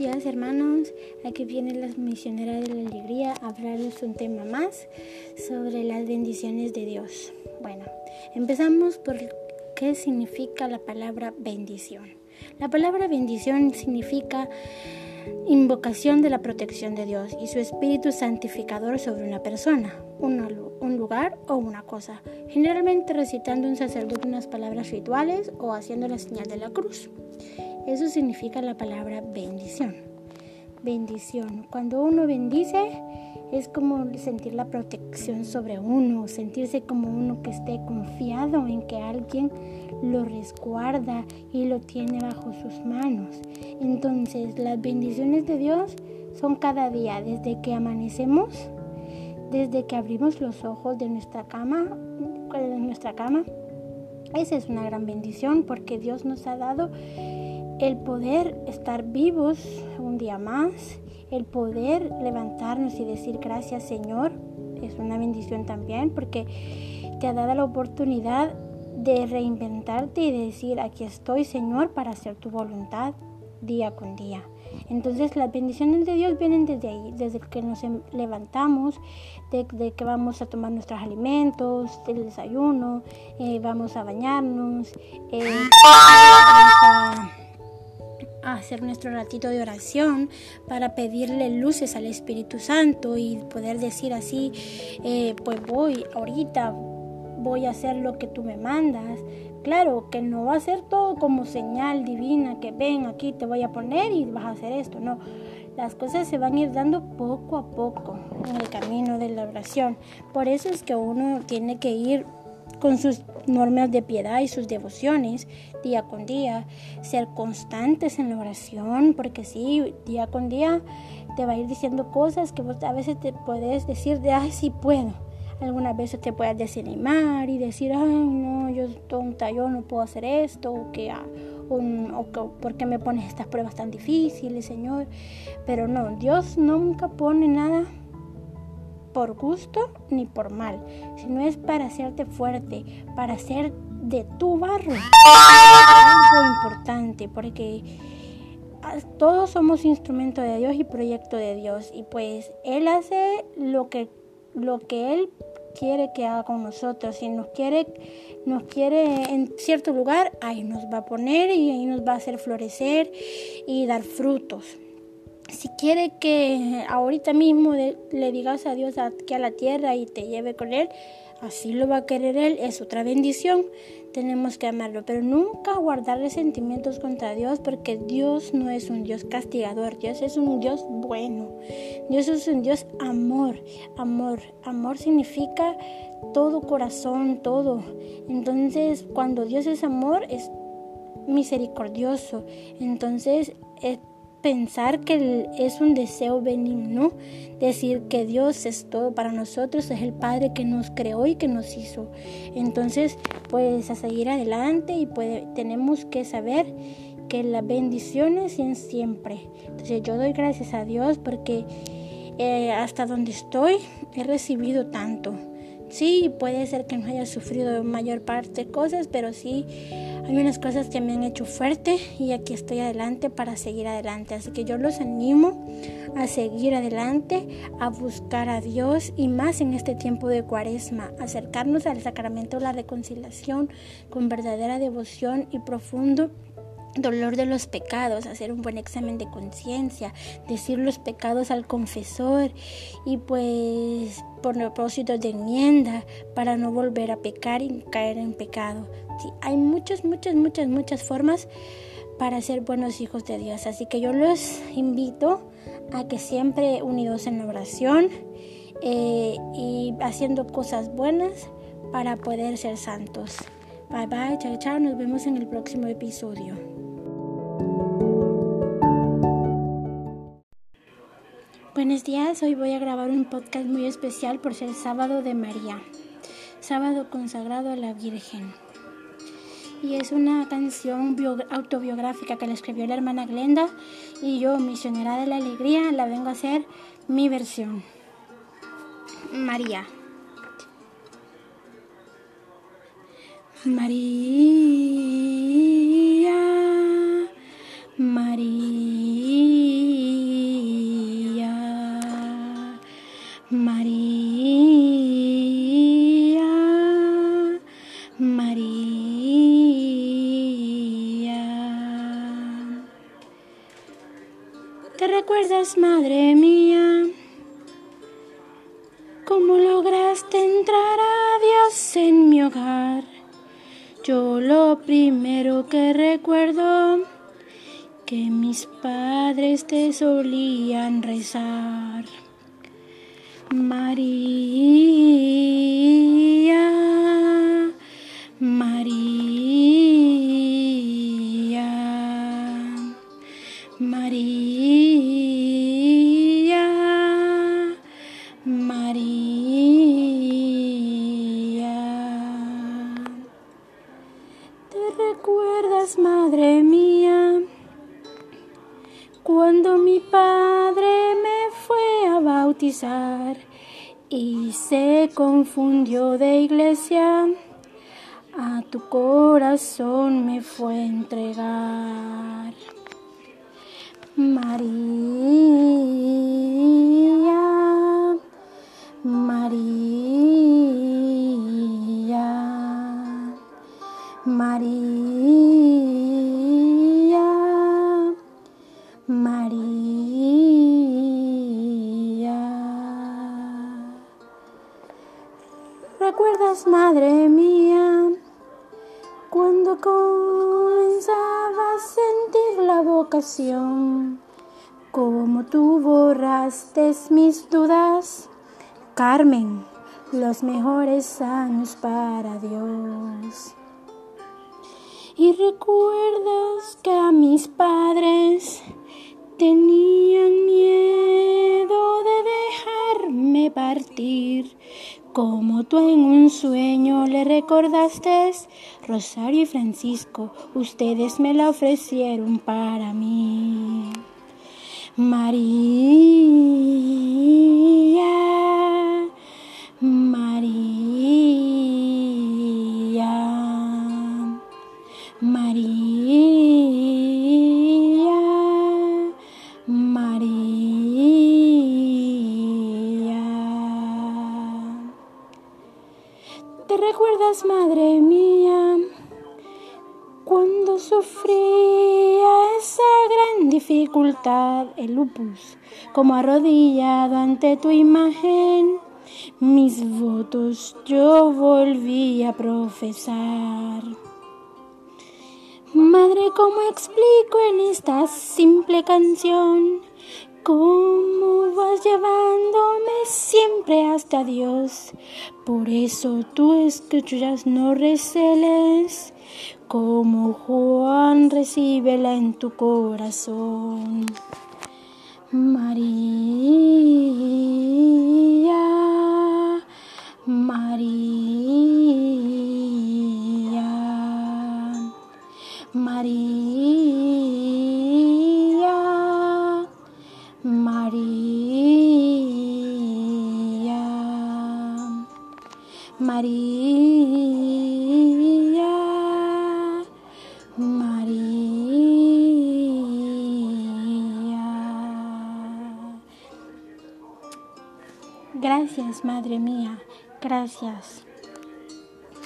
días hermanos, aquí viene la misionera de la alegría a hablarles un tema más sobre las bendiciones de Dios. Bueno, empezamos por qué significa la palabra bendición. La palabra bendición significa invocación de la protección de Dios y su espíritu santificador sobre una persona, un lugar o una cosa, generalmente recitando un sacerdote unas palabras rituales o haciendo la señal de la cruz. Eso significa la palabra bendición. Bendición. Cuando uno bendice es como sentir la protección sobre uno, sentirse como uno que esté confiado en que alguien lo resguarda y lo tiene bajo sus manos. Entonces las bendiciones de Dios son cada día, desde que amanecemos, desde que abrimos los ojos de nuestra cama, de nuestra cama. Esa es una gran bendición porque Dios nos ha dado el poder estar vivos un día más, el poder levantarnos y decir gracias Señor, es una bendición también porque te ha dado la oportunidad de reinventarte y de decir aquí estoy Señor para hacer tu voluntad día con día. Entonces las bendiciones de Dios vienen desde ahí, desde que nos em, levantamos, de, que vamos a tomar nuestros alimentos, el desayuno, eh, vamos a bañarnos, eh, vamos a hacer nuestro ratito de oración para pedirle luces al Espíritu Santo y poder decir así, eh, pues voy ahorita, voy a hacer lo que tú me mandas. Claro que no va a ser todo como señal divina que ven aquí te voy a poner y vas a hacer esto, no. Las cosas se van a ir dando poco a poco en el camino de la oración. Por eso es que uno tiene que ir con sus normas de piedad y sus devociones día con día, ser constantes en la oración, porque sí, día con día te va a ir diciendo cosas que vos a veces te puedes decir de, ay, sí puedo. Algunas veces te puedes desanimar y decir, ay, no, yo tonta, yo no puedo hacer esto, o que, ah, o ¿por qué me pones estas pruebas tan difíciles, Señor? Pero no, Dios nunca pone nada por gusto ni por mal, sino es para hacerte fuerte, para hacer de tu barro algo importante, porque ah, todos somos instrumento de Dios y proyecto de Dios y pues Él hace lo que, lo que Él quiere que haga con nosotros. Si nos quiere, nos quiere en cierto lugar, ahí nos va a poner y ahí nos va a hacer florecer y dar frutos si quiere que ahorita mismo le digas a Dios aquí a la tierra y te lleve con Él, así lo va a querer Él, es otra bendición. Tenemos que amarlo, pero nunca guardar resentimientos contra Dios, porque Dios no es un Dios castigador, Dios es un Dios bueno, Dios es un Dios amor, amor, amor significa todo corazón, todo. Entonces, cuando Dios es amor, es misericordioso. Entonces, es pensar que es un deseo benigno, decir que Dios es todo para nosotros, es el Padre que nos creó y que nos hizo. Entonces, pues a seguir adelante y tenemos que saber que las bendiciones son siempre. Entonces yo doy gracias a Dios porque eh, hasta donde estoy he recibido tanto. Sí, puede ser que no haya sufrido mayor parte cosas, pero sí hay unas cosas que me han hecho fuerte y aquí estoy adelante para seguir adelante. Así que yo los animo a seguir adelante, a buscar a Dios y más en este tiempo de cuaresma, acercarnos al sacramento de la reconciliación con verdadera devoción y profundo dolor de los pecados, hacer un buen examen de conciencia, decir los pecados al confesor y pues por propósito de enmienda para no volver a pecar y caer en pecado. hay muchas, muchas, muchas, muchas formas para ser buenos hijos de Dios. Así que yo los invito a que siempre unidos en la oración eh, y haciendo cosas buenas para poder ser santos. Bye bye, chao, chao, nos vemos en el próximo episodio. Buenos días, hoy voy a grabar un podcast muy especial por ser sábado de María, sábado consagrado a la Virgen. Y es una canción autobiográfica que le escribió la hermana Glenda y yo, misionera de la alegría, la vengo a hacer mi versión. María, María. Recuerdas, madre mía? ¿Cómo lograste entrar a Dios en mi hogar? Yo lo primero que recuerdo que mis padres te solían rezar. María, y se confundió de iglesia, a tu corazón me fue entregar. María, María, madre mía, cuando comenzaba a sentir la vocación? Como tú borraste mis dudas, Carmen, los mejores años para Dios. Y recuerdas que a mis padres tenían miedo de dejarme partir. Como tú en un sueño le recordaste, Rosario y Francisco, ustedes me la ofrecieron para mí. María, madre mía, cuando sufría esa gran dificultad, el lupus, como arrodillado ante tu imagen? Mis votos yo volví a profesar. Madre, ¿cómo explico en esta simple canción? ¿Cómo vas llevándome siempre hasta Dios? Por eso tú escuchas, no receles, como Juan recíbela en tu corazón. María, María, María. Gracias, Madre mía, gracias.